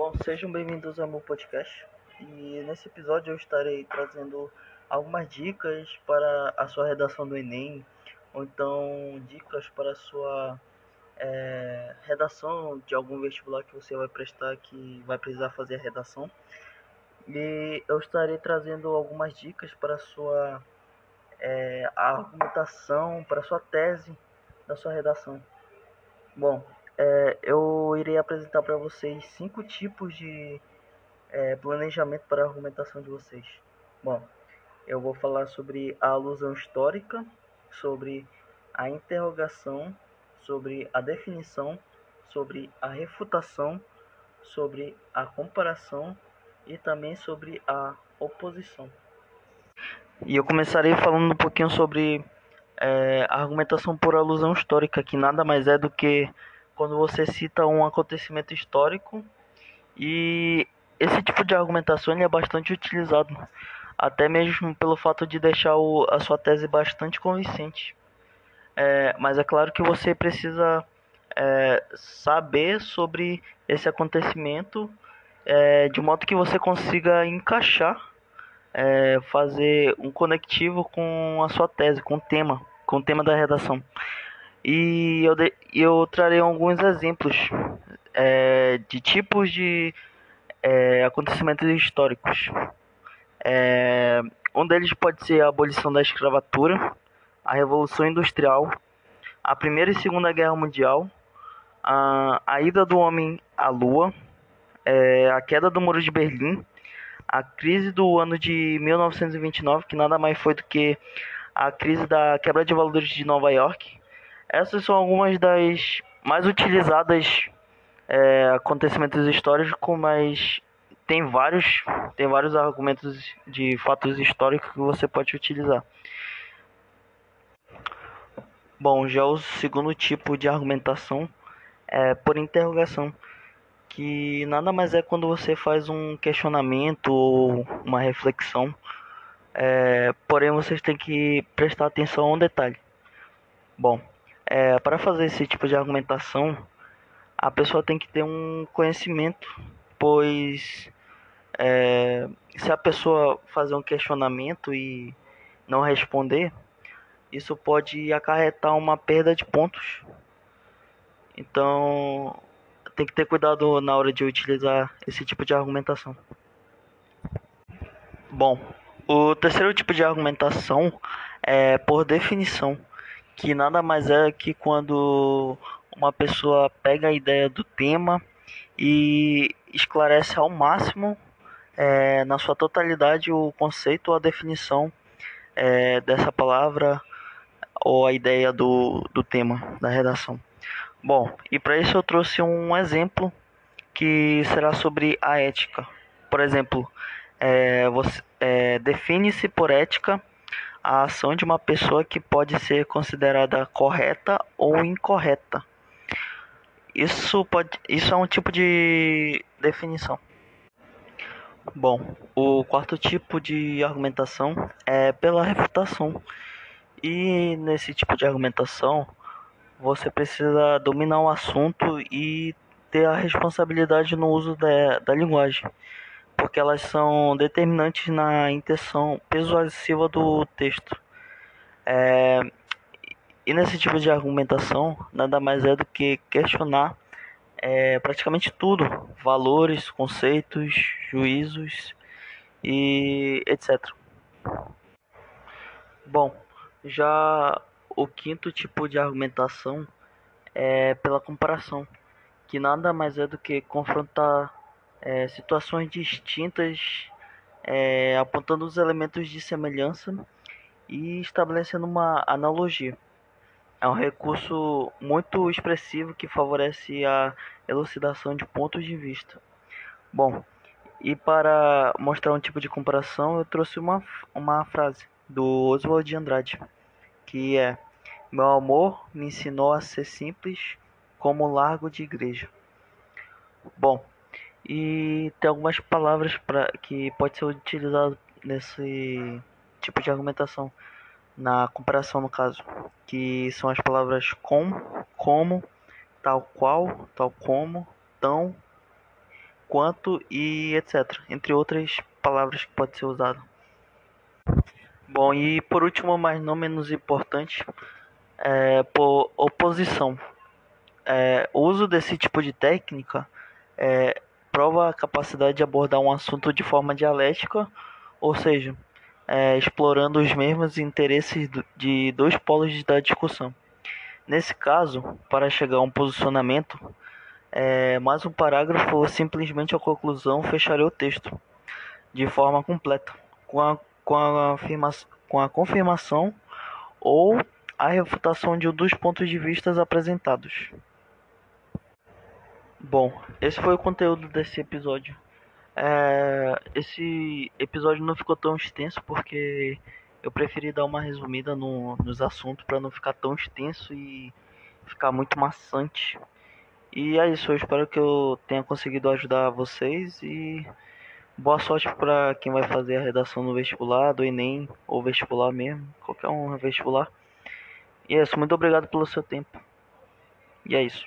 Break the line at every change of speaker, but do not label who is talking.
Bom, sejam bem-vindos ao meu podcast. E nesse episódio eu estarei trazendo algumas dicas para a sua redação do Enem, ou então dicas para a sua é, redação de algum vestibular que você vai prestar que vai precisar fazer a redação. E eu estarei trazendo algumas dicas para a sua é, argumentação, para a sua tese da sua redação. Bom, é, eu irei apresentar para vocês cinco tipos de é, planejamento para a argumentação de vocês. Bom, eu vou falar sobre a alusão histórica, sobre a interrogação, sobre a definição, sobre a refutação, sobre a comparação e também sobre a oposição. E eu começarei falando um pouquinho sobre é, a argumentação por alusão histórica, que nada mais é do que quando você cita um acontecimento histórico e esse tipo de argumentação é bastante utilizado, até mesmo pelo fato de deixar o, a sua tese bastante convincente. É, mas é claro que você precisa é, saber sobre esse acontecimento é, de modo que você consiga encaixar, é, fazer um conectivo com a sua tese, com o tema, com o tema da redação. E eu, de, eu trarei alguns exemplos é, de tipos de é, acontecimentos históricos. É, um deles pode ser a abolição da escravatura, a Revolução Industrial, a Primeira e Segunda Guerra Mundial, a, a ida do homem à Lua, é, a queda do Muro de Berlim, a crise do ano de 1929, que nada mais foi do que a crise da quebra de valores de Nova York, essas são algumas das mais utilizadas é, acontecimentos históricos, mas tem vários, tem vários argumentos de fatos históricos que você pode utilizar. Bom, já o segundo tipo de argumentação é por interrogação, que nada mais é quando você faz um questionamento ou uma reflexão, é, porém vocês têm que prestar atenção a um detalhe. Bom, é, para fazer esse tipo de argumentação, a pessoa tem que ter um conhecimento, pois é, se a pessoa fazer um questionamento e não responder, isso pode acarretar uma perda de pontos. Então, tem que ter cuidado na hora de utilizar esse tipo de argumentação. Bom, o terceiro tipo de argumentação é por definição que nada mais é que quando uma pessoa pega a ideia do tema e esclarece ao máximo, é, na sua totalidade, o conceito ou a definição é, dessa palavra ou a ideia do, do tema da redação. Bom, e para isso eu trouxe um exemplo que será sobre a ética. Por exemplo, é, é, define-se por ética a ação de uma pessoa que pode ser considerada correta ou incorreta. Isso, pode, isso é um tipo de definição. Bom, o quarto tipo de argumentação é pela refutação. E nesse tipo de argumentação, você precisa dominar o assunto e ter a responsabilidade no uso da, da linguagem porque elas são determinantes na intenção persuasiva do texto. É, e nesse tipo de argumentação, nada mais é do que questionar é, praticamente tudo: valores, conceitos, juízos e etc. Bom, já o quinto tipo de argumentação é pela comparação, que nada mais é do que confrontar é, situações distintas, é, apontando os elementos de semelhança e estabelecendo uma analogia. É um recurso muito expressivo que favorece a elucidação de pontos de vista. Bom, e para mostrar um tipo de comparação, eu trouxe uma, uma frase do Oswald de Andrade, que é: Meu amor me ensinou a ser simples como largo de igreja. Bom, e tem algumas palavras para que pode ser utilizado nesse tipo de argumentação na comparação no caso, que são as palavras com, como, tal qual, tal como, tão quanto e etc. Entre outras palavras que pode ser usado. Bom, e por último, mas não menos importante, é, por oposição. É, o uso desse tipo de técnica é, prova a capacidade de abordar um assunto de forma dialética, ou seja, é, explorando os mesmos interesses de dois polos da discussão. Nesse caso, para chegar a um posicionamento, é, mais um parágrafo ou simplesmente a conclusão fecharia o texto de forma completa, com a, com a, afirma, com a confirmação ou a refutação de um dos pontos de vista apresentados. Bom, esse foi o conteúdo desse episódio. É, esse episódio não ficou tão extenso porque eu preferi dar uma resumida no, nos assuntos para não ficar tão extenso e ficar muito maçante. E é isso, eu espero que eu tenha conseguido ajudar vocês e boa sorte para quem vai fazer a redação no vestibular, do Enem ou vestibular mesmo, qualquer um vestibular. E é isso, muito obrigado pelo seu tempo. E é isso.